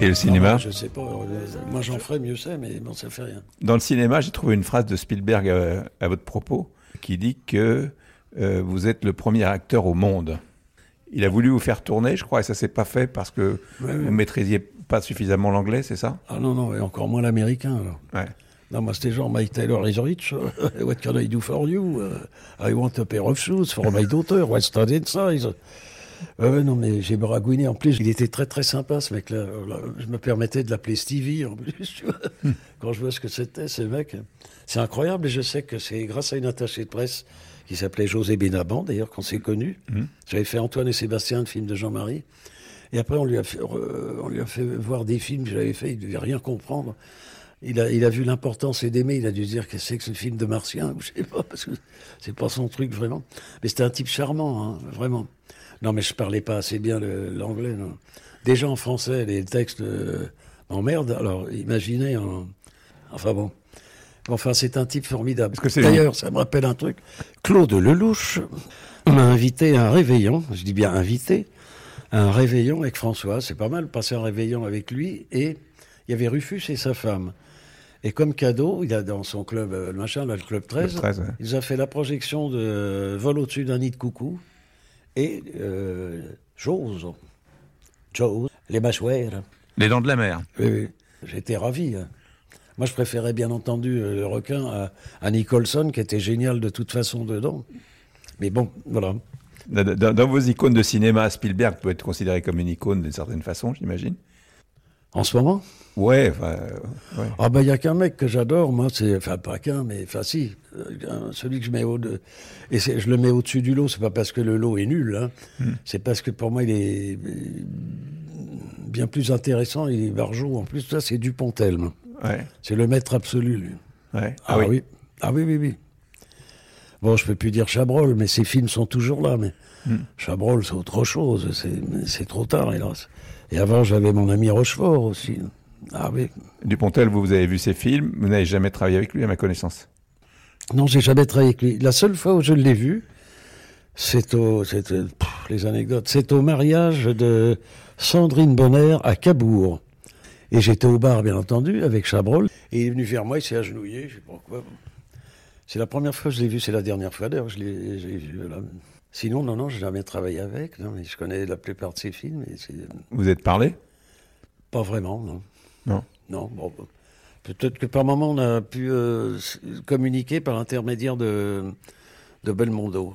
Et le cinéma Je sais pas. euh, Moi, j'en ferais mieux c'est, mais bon, ça fait rien. Dans le cinéma, j'ai trouvé une phrase de Spielberg à, à votre propos qui dit que euh, vous êtes le premier acteur au monde. Il a voulu vous faire tourner, je crois, et ça s'est pas fait parce que Ouais, vous ouais. maîtrisiez pas suffisamment l'anglais, c'est ça? Ah non, non, et encore moins l'américain. Ouais. Non, moi, c'était genre, My Taylor is rich. What can I do for you? I want a pair of shoes for my daughter. What's that in ouais, non, mais j'ai baragouiné. En plus, il était très, très sympa, ce mec-là. Je me permettais de l'appeler Stevie, en plus, tu vois. Quand je vois ce que c'était, ce mec. C'est incroyable, et je sais que c'est grâce à une attachée de presse qui s'appelait José Benaban, d'ailleurs, qu'on s'est connu. J'avais fait Antoine et Sébastien, le film de Jean-Marie. Et après, on lui a fait, euh, on lui a fait voir des films que j'avais fait, il devait rien comprendre. Il a, il a vu l'importance et d'aimer, il a dû se dire que c'est que ce film de Martien, ou je sais pas, parce que c'est pas son truc vraiment. Mais c'était un type charmant, hein, vraiment. Non, mais je parlais pas assez bien l'anglais. Déjà en français, les textes euh, m'emmerdent, alors imaginez en... Enfin bon. Enfin, c'est un type formidable. D'ailleurs, ça me rappelle un truc. Claude Lelouch m'a invité à un réveillon, je dis bien invité, à un réveillon avec François. C'est pas mal, passer un réveillon avec lui. Et il y avait Rufus et sa femme. Et comme cadeau, il a dans son club, euh, le machin, là, le club 13, Le 13, ouais. il nous a fait la projection de Vol au-dessus d'un nid de coucou et euh, Chose. Chose. Les mâchoires. Les dents de la mer. Oui, oui. J'étais ravi. hein. Moi, je préférais bien entendu euh, le requin à, à Nicholson, qui était génial de toute façon dedans. Mais bon, voilà. Dans vos icônes de cinéma, Spielberg peut être considéré comme une icône d'une certaine façon, j'imagine. En ce moment? Ouais, enfin, euh, ouais. Ah ben, il y a qu'un mec que j'adore, moi, c'est... Enfin, pas qu'un, mais... Enfin, si. euh, Celui que je mets au... De, et je le mets au-dessus du lot, c'est pas parce que le lot est nul, hein. C'est parce que pour moi, il est euh, bien plus intéressant, il est barjot. En plus, ça, c'est Dupontel. ouais, C'est le maître absolu, lui. ouais. Ah, oui. Ah oui, oui, oui. Bon, je peux plus dire Chabrol, mais ses films sont toujours là. Mais Chabrol, c'est autre chose. C'est- trop tard, hélas. Et avant, j'avais mon ami Rochefort aussi. Ah oui. Dupontel, vous, vous avez vu ses films, vous n'avez jamais travaillé avec lui, à ma connaissance. Non, j'ai jamais travaillé avec lui. La seule fois où je l'ai vu, c'est au, c'est, euh, pff, les anecdotes, c'est au mariage de Sandrine Bonner à Cabourg. Et j'étais au bar, bien entendu, avec Chabrol. Et il est venu vers moi, il s'est agenouillé, je sais pas quoi. C'est la première fois que je l'ai vu, c'est la dernière fois d'ailleurs que je l'ai vu. Sinon, non, non, j'ai jamais travaillé avec. Non, mais je connais la plupart de ses films, mais c'est Vous êtes parlé? Pas vraiment, non. Non. Non, bon, peut-être que par moment on a pu euh, communiquer par l'intermédiaire de, de Belmondo.